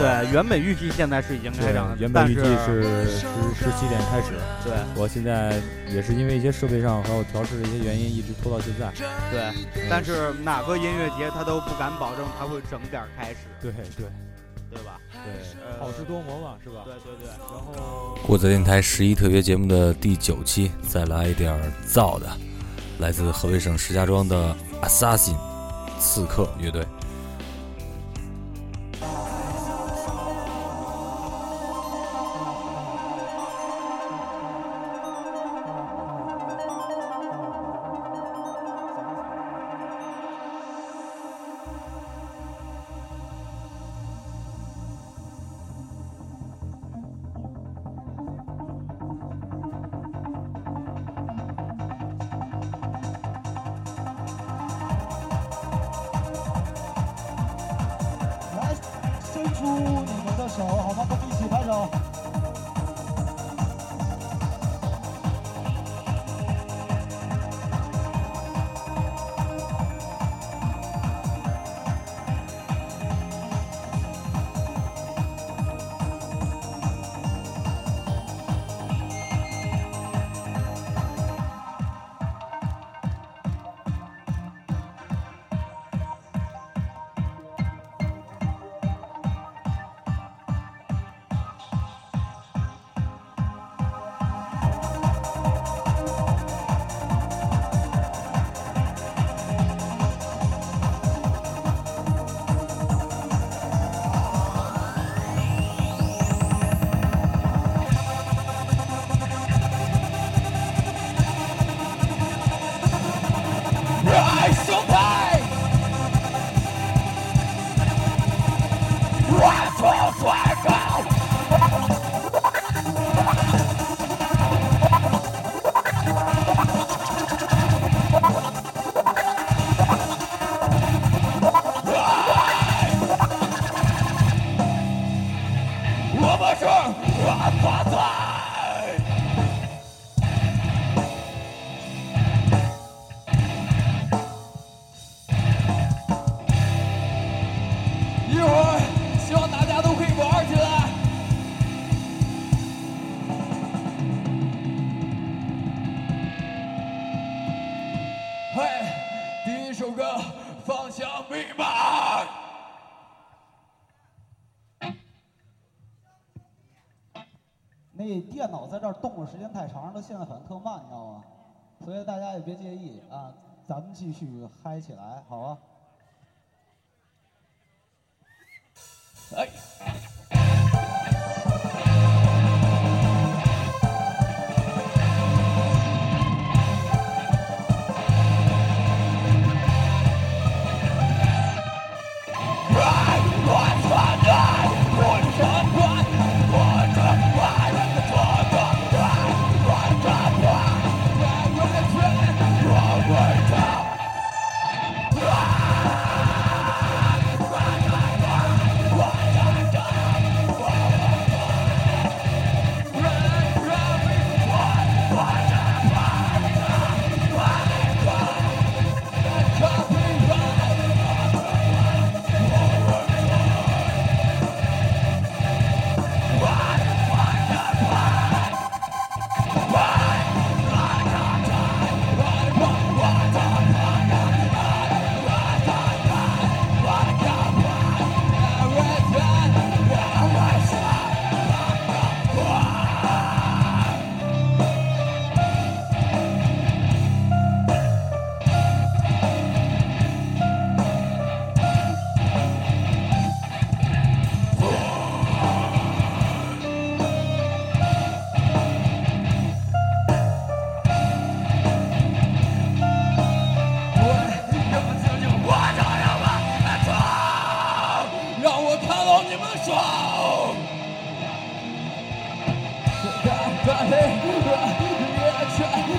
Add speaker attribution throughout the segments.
Speaker 1: 对，
Speaker 2: 原本预计现在是已经开场，原本预计是
Speaker 1: 十十七点开始。
Speaker 2: 对，
Speaker 1: 我现在也是因为一些设备上还有调试的一些原因，一直拖到现在。
Speaker 2: 对，但是哪个音乐节他都不敢保证他会整点开始。
Speaker 1: 对对，
Speaker 2: 对吧？
Speaker 1: 对，好事多磨嘛，是吧？对
Speaker 2: 对对。然
Speaker 1: 后，
Speaker 3: 过载电台十一特别节目的第九期，再来一点燥的，来自河北省石家庄的 Assassin 刺客乐队。
Speaker 4: 拍手，好吗？我们一起拍手。
Speaker 5: Software!
Speaker 4: 电脑在这儿动的时间太长它，现在反应特慢，你知道吗？所以大家也别介意啊，咱们继续嗨起来，好吧？
Speaker 5: 哎。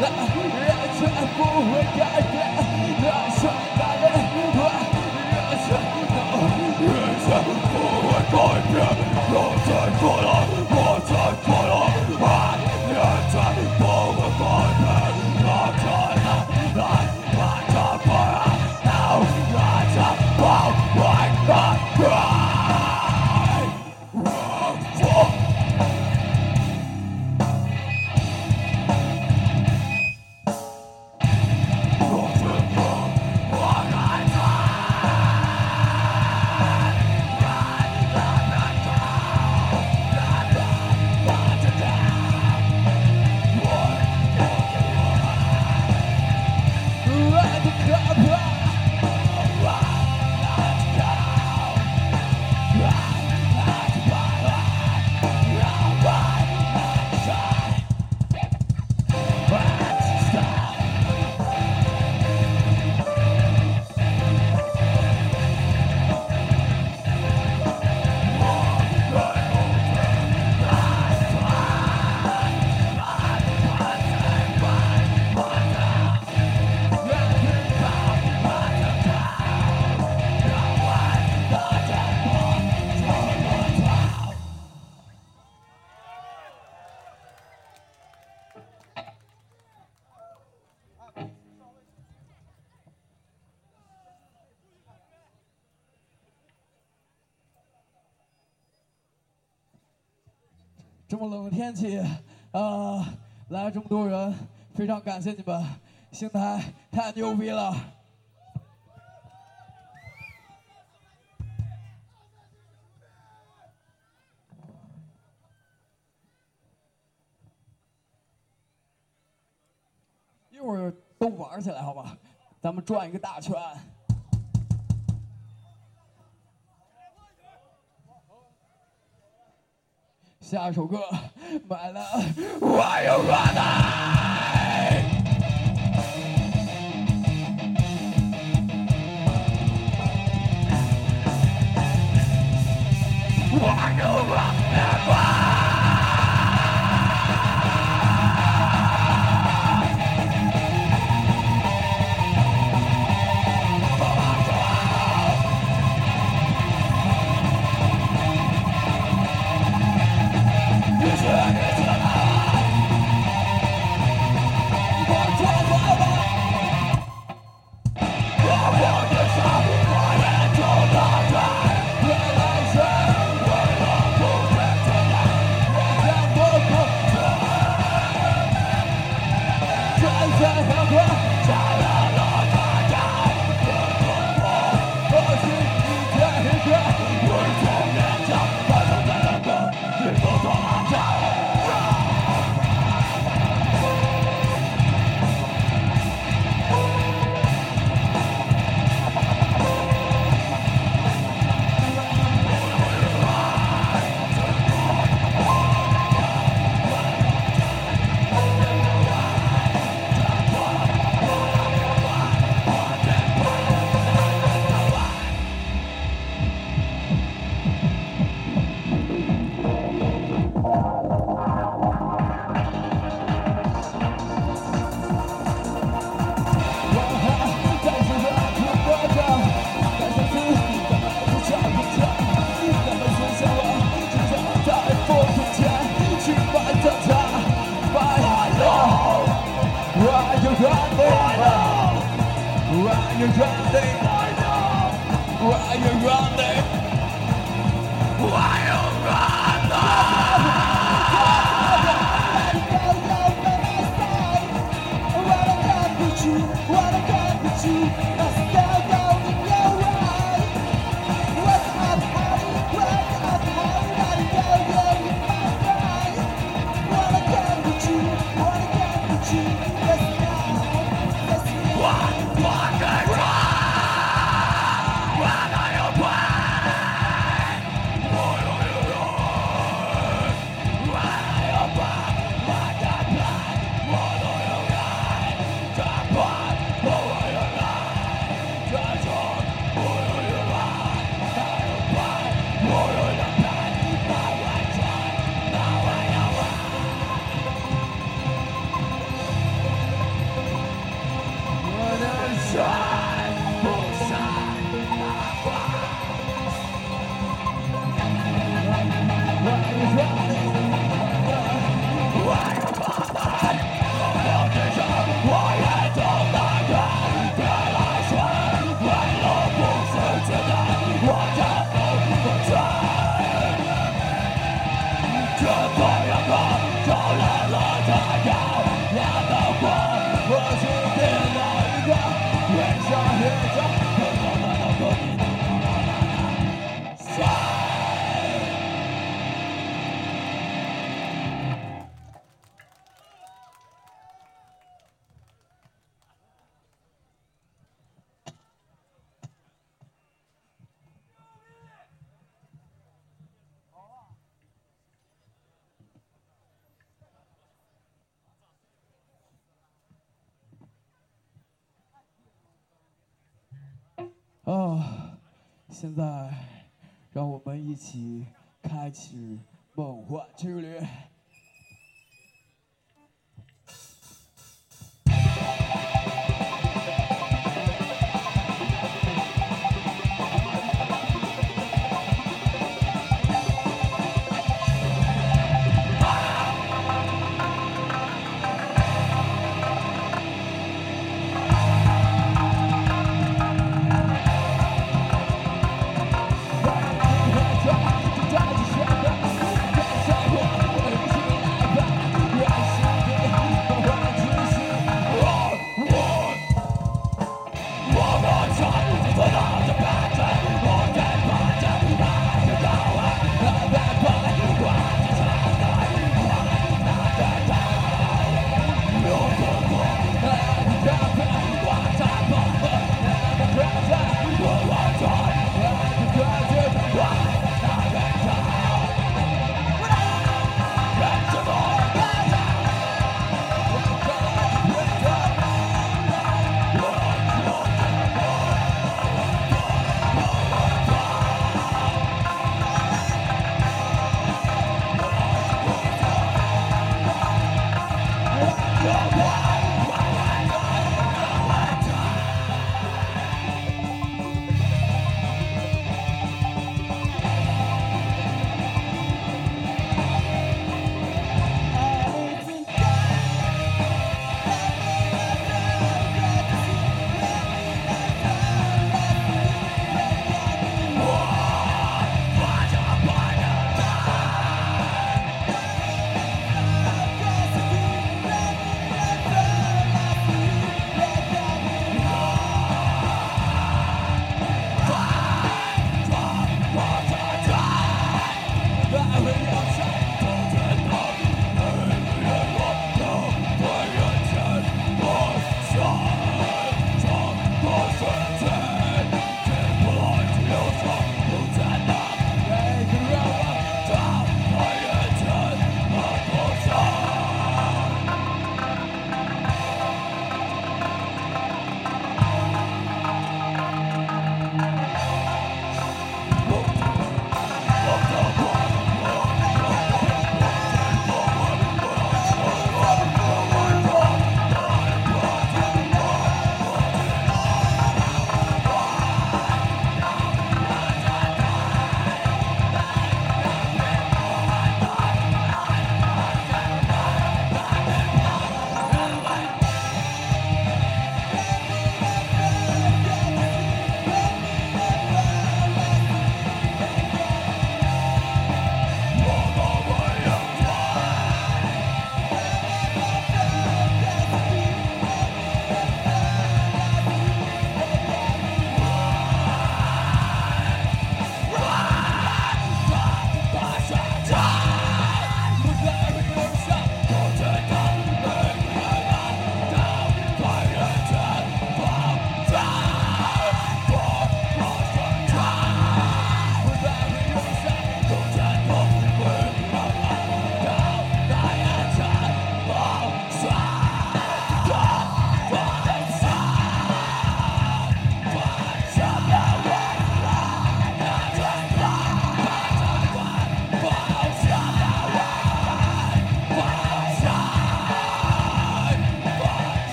Speaker 5: لا لا تشافوه وقاعد 这么冷的天气，呃，来这么多人，非常感谢你们，邢台太牛逼了。一会儿都玩起来，好吧？咱们转一个大圈。下首歌买了，我要软奶。我有软奶。you running? Why you running? Why you running? 却突要间照来了他耀眼的光。啊，现在让我们一起开启梦幻之旅。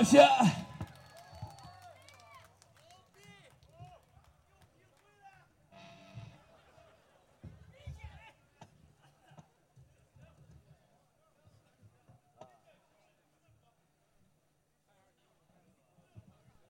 Speaker 5: 谢谢。